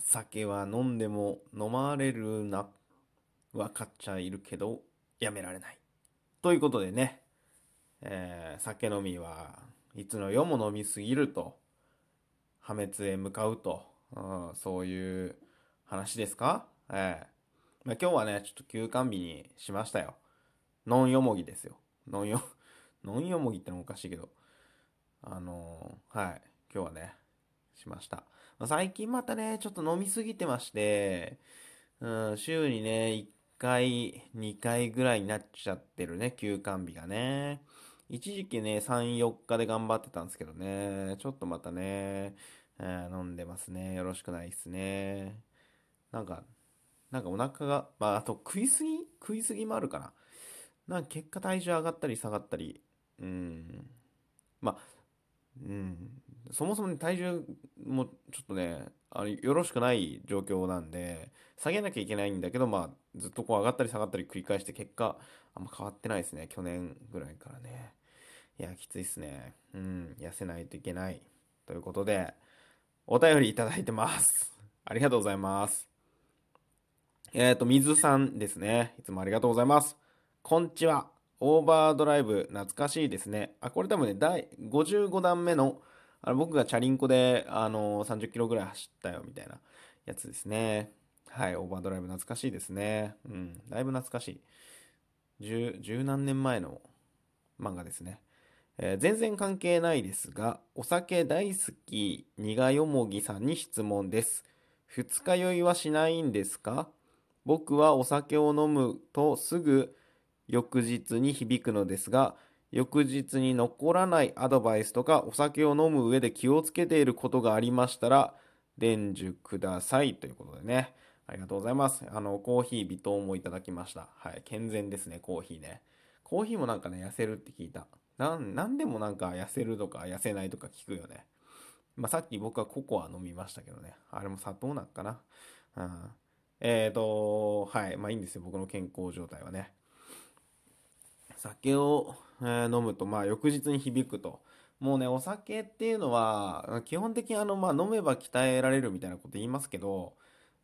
酒は飲んでも飲まれるな。分かっちゃいるけど、やめられない。ということでね、えー、酒飲みはいつの世も飲みすぎると、破滅へ向かうと、うん、そういう話ですか？ええー、まあ、今日はね、ちょっと休館日にしましたよ。ノンよもぎですよ。ノンよ、ノンよもぎってのもおかしいけど。あのー、はい。今日はね、しました。ま、最近またね、ちょっと飲みすぎてまして、うん、週にね、1回、2回ぐらいになっちゃってるね、休館日がね。一時期ね、3、4日で頑張ってたんですけどね、ちょっとまたね、えー、飲んでますね。よろしくないっすね。なんか、なんかお腹が、まあ、あと食いすぎ？食いすぎもあるかな。なんか結果体重上がったり下がったり、うん。まあ、うん。そもそも、ね、体重もちょっとね、あのよろしくない状況なんで、下げなきゃいけないんだけど、まあ、ずっとこう上がったり下がったり繰り返して結果、あんま変わってないですね。去年ぐらいからね。いや、きついっすね。うん、痩せないといけない。ということで、お便りいただいてます。ありがとうございます。えっ、ー、と、水さんですね。いつもありがとうございます。こんちは。オーバードライブ、懐かしいですね。あ、これ多分ね、第55弾目の、あの僕がチャリンコで、あのー、30キロぐらい走ったよ、みたいなやつですね。はい、オーバードライブ懐かしいですね。うん、だいぶ懐かしい。十、何年前の漫画ですね。えー、全然関係ないですが、お酒大好き、苦よもぎさんに質問です。二日酔いはしないんですか？僕はお酒を飲むとすぐ翌日に響くのですが、翌日に残らないアドバイスとか、お酒を飲む上で気をつけていることがありましたら、伝授ください。ということでね。ありがとうございます。あの、コーヒー微糖もいただきました。はい。健全ですね、コーヒーね。コーヒーもなんかね、痩せるって聞いた。なん、なんでもなんか痩せるとか痩せないとか聞くよね。まあ、さっき僕はココア飲みましたけどね。あれも砂糖なんかな。うん。えっ、ー、と、はい。まあいいんですよ。僕の健康状態はね。酒を、飲むと、まあ翌日に響くと。もうね、お酒っていうのは、基本的にあの、まあ飲めば鍛えられるみたいなこと言いますけど、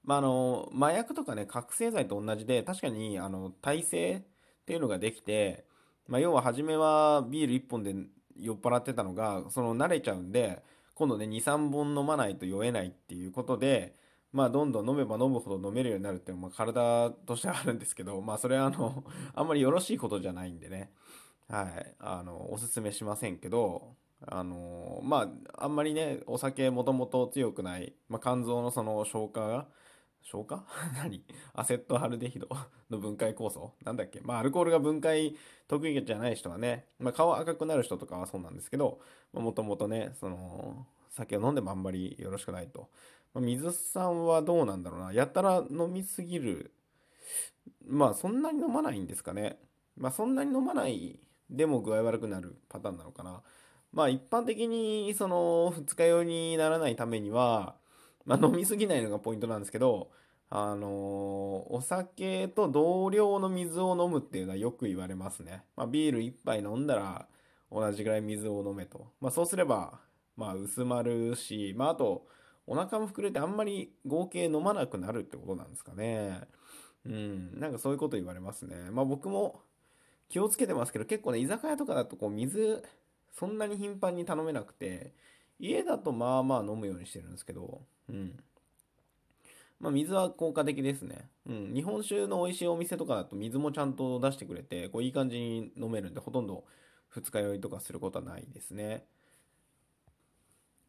まあ、あの、麻薬とかね、覚醒剤と同じで、確かに、あの、耐性っていうのができて、まあ、要は初めはビール1本で酔っ払ってたのが、その慣れちゃうんで、今度ね、2、3本飲まないと酔えないっていうことで、まあ、どんどん飲めば飲むほど飲めるようになるっていうのは、まあ、体としてはあるんですけど、まあ、それはあの、あんまりよろしいことじゃないんでね、はい、あの、おすすめしませんけど、あの、まあ、あんまりね、お酒もともと強くない、まあ、肝臓のその消化が、消化？何？アセットアルデヒド の分解酵素？なんだっけ？まあ、アルコールが分解得意じゃない人はね、まあ、顔赤くなる人とかはそうなんですけど、もともとね、その、酒を飲んでもあんまりよろしくないと。まあ、水さんはどうなんだろうな。やたら飲みすぎる。まあ、そんなに飲まないんですかね。まあ、そんなに飲まないでも具合悪くなるパターンなのかな。まあ、一般的に、その、二日酔いにならないためには、まあ、飲みすぎないのがポイントなんですけど、あのー、お酒と同量の水を飲むっていうのはよく言われますね。まあ、ビール1杯飲んだら同じぐらい水を飲めと。まあ、そうすれば、まあ、薄まるし、まあ、あと、お腹も膨れてあんまり合計飲まなくなるってことなんですかね。うん、なんかそういうこと言われますね。まあ僕も気をつけてますけど、結構ね、居酒屋とかだとこう水、そんなに頻繁に頼めなくて、家だとまあまあ飲むようにしてるんですけど、うん。まあ、水は効果的ですね。うん。日本酒の美味しいお店とかだと水もちゃんと出してくれて、こういい感じに飲めるんで、ほとんど二日酔いとかすることはないですね。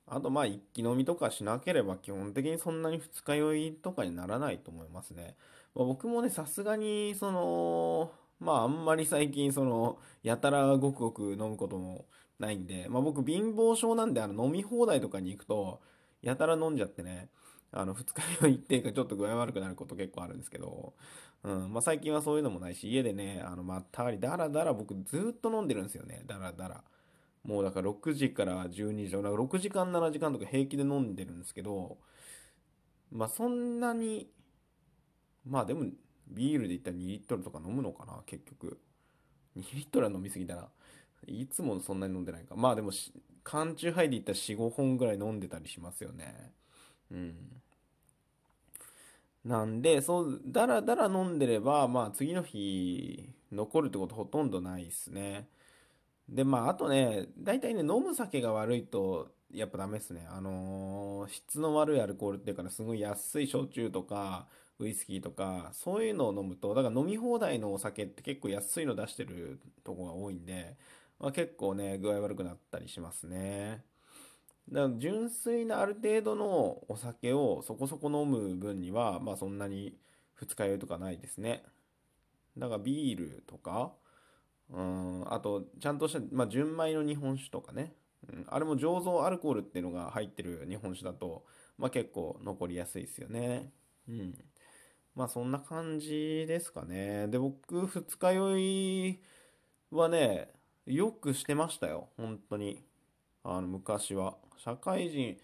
あと、まあ、一気飲みとかしなければ、基本的にそんなに二日酔いとかにならないと思いますね。まあ、僕もね、さすがに、その、まあ、あんまり最近、その、やたらごくごく飲むこともないんで、まあ、僕貧乏症なんで、あの、飲み放題とかに行くと、やたら飲んじゃってね、あの、二日酔いっていうかちょっと具合悪くなること結構あるんですけど、うん、まあ、最近はそういうのもないし、家でね、あの、まったり、だらだら僕ずっと飲んでるんですよね、だらだら。もうだから6時から12時、6時間7時間とか平気で飲んでるんですけど、まあそんなに、まあでもビールで言ったら2リットルとか飲むのかな、結局。2リットルは飲みすぎだな。いつもそんなに飲んでないか。まあでも、缶チューハイで言ったら4、5本ぐらい飲んでたりしますよね。うん。なんで、そう、だらだら飲んでれば、まあ次の日残るってことほとんどないですね。で、まああとね、大体ね、飲む酒が悪いと、やっぱダメですね。あのー質の悪いアルコールっていうかね、すごい安い焼酎とか、ウイスキーとか、そういうのを飲むと、だから飲み放題のお酒って結構安いの出してるとこが多いんで、まあ、結構ね、具合悪くなったりしますね。だから純粋なある程度のお酒をそこそこ飲む分には、まあそんなに二日酔いとかないですね。だからビールとか、うん、あと、ちゃんとした、まあ純米の日本酒とかね。うん、あれも醸造アルコールっていうのが入ってる日本酒だと、まあ結構残りやすいですよね。うん。まあそんな感じですかね。で、僕、二日酔いはね、よくしてましたよ。本当に。あの、昔は。社会人、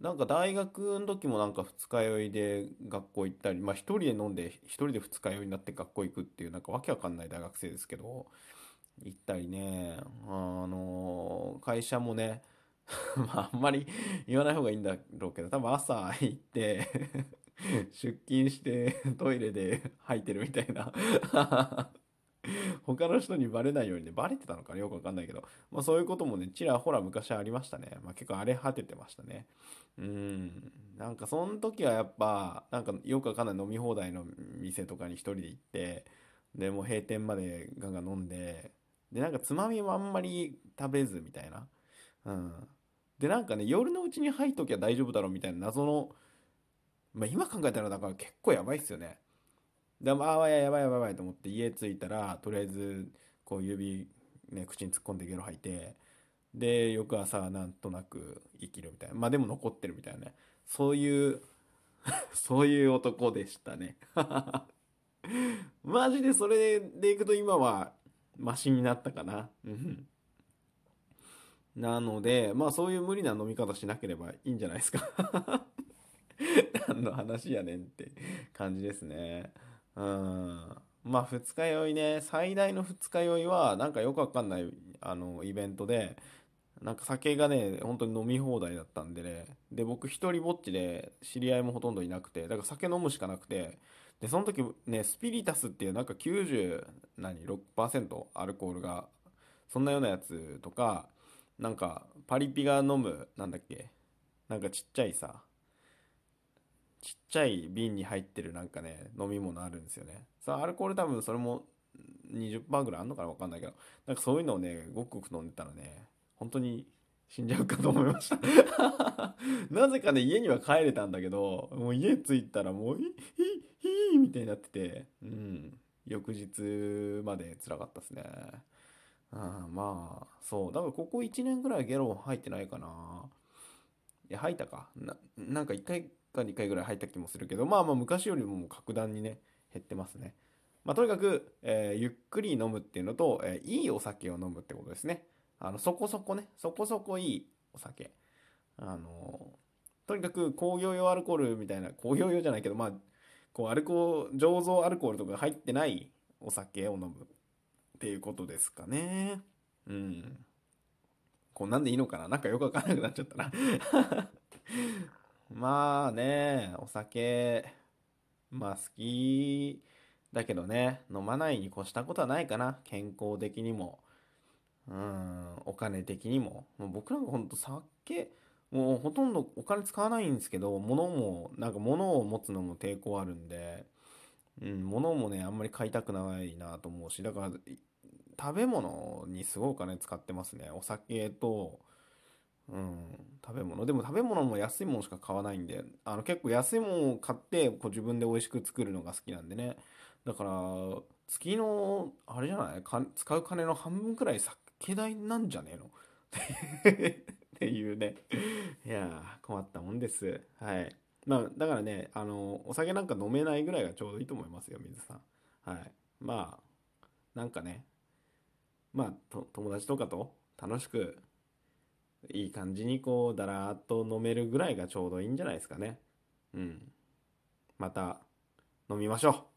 なんか大学の時もなんか二日酔いで学校行ったり、まあ一人で飲んで一人で二日酔いになって学校行くっていうなんかわけわかんない大学生ですけど、行ったりね、あの、会社もね、まああんまり言わない方がいいんだろうけど、多分朝行って 出勤して トイレで吐いてるみたいな 他の人にバレないようにね、バレてたのかなよくわかんないけど、まあそういうこともね、ちらほら昔ありましたね。まあ結構荒れ果ててましたね。うん。なんかその時はやっぱ、なんかよくわかんない飲み放題の店とかに一人で行って、で、もう閉店までガンガン飲んで、で、なんかつまみもあんまり食べずみたいな。うん。で、なんかね、夜のうちに入っときゃ大丈夫だろうみたいな謎の、まあ今考えたらだから結構やばいっすよね。でも、ああ、やばいやばいやばいと思って家着いたら、とりあえず、こう指、ね、口に突っ込んでゲロ吐いて、で、翌朝なんとなく生きるみたいな。まあでも残ってるみたいなね。そういう そういう男でしたね マジでそれでいくと今はマシになったかな。なので、まあそういう無理な飲み方しなければいいんじゃないですか 何の話やねんって感じですね。うん。まあ、二日酔いね、最大の二日酔いは、なんかよくわかんない、あの、イベントで、なんか酒がね、本当に飲み放題だったんでね。で、僕一人ぼっちで、知り合いもほとんどいなくて、だから酒飲むしかなくて、で、その時ね、スピリタスっていうなんか90、何、6%アルコールが、そんなようなやつとか、なんか、パリピが飲む、なんだっけ、なんかちっちゃいさ、ちっちゃい瓶に入ってるなんかね、飲み物あるんですよね。さあ、アルコール多分それも20%ぐらいあんのかなわかんないけど、なんかそういうのをね、ごくごく飲んでたらね、本当に死んじゃうかと思いました なぜかね、家には帰れたんだけど、もう家着いたらもう、ヒヒヒみたいになってて、うん、翌日まで辛かったですね。あまあ、そう。だからここ1年ぐらいゲロ入ってないかな。いや、吐いたか。な、なんか1回か2回ぐらい入った気もするけど、まあまあ昔よりももう格段にね、減ってますね。まあとにかく、えー、ゆっくり飲むっていうのと、えー、いいお酒を飲むってことですね。あの、そこそこね、そこそこいいお酒。あのー、とにかく工業用アルコールみたいな、工業用じゃないけど、まあ、こう、アルコール、醸造アルコールとか入ってないお酒を飲むっていうことですかね。うん。こんなんでいいのかな？なんかよくわかんなくなっちゃったなまあね、お酒、まあ好きだけどね、飲まないに越したことはないかな。健康的にも、うん、お金的にも。もう僕なんかほんと酒、もうほとんどお金使わないんですけど、物も、なんか物を持つのも抵抗あるんで、うん、物もね、あんまり買いたくないなと思うし、だから、食べ物にすごいお金使ってますね。お酒と、うん、食べ物。でも食べ物も安いものしか買わないんで、あの結構安いものを買ってこう自分で美味しく作るのが好きなんでね。だから、月の、あれじゃない？か使う金の半分くらい酒代なんじゃねえの？っていうね。いや、困ったもんです。はい。まあ、だからね、あの、お酒なんか飲めないぐらいがちょうどいいと思いますよ、水さん。はい。まあ、なんかね、まあ、友達とかと楽しくいい感じにこう、だらーっと飲めるぐらいがちょうどいいんじゃないですかね。うん。また、飲みましょう。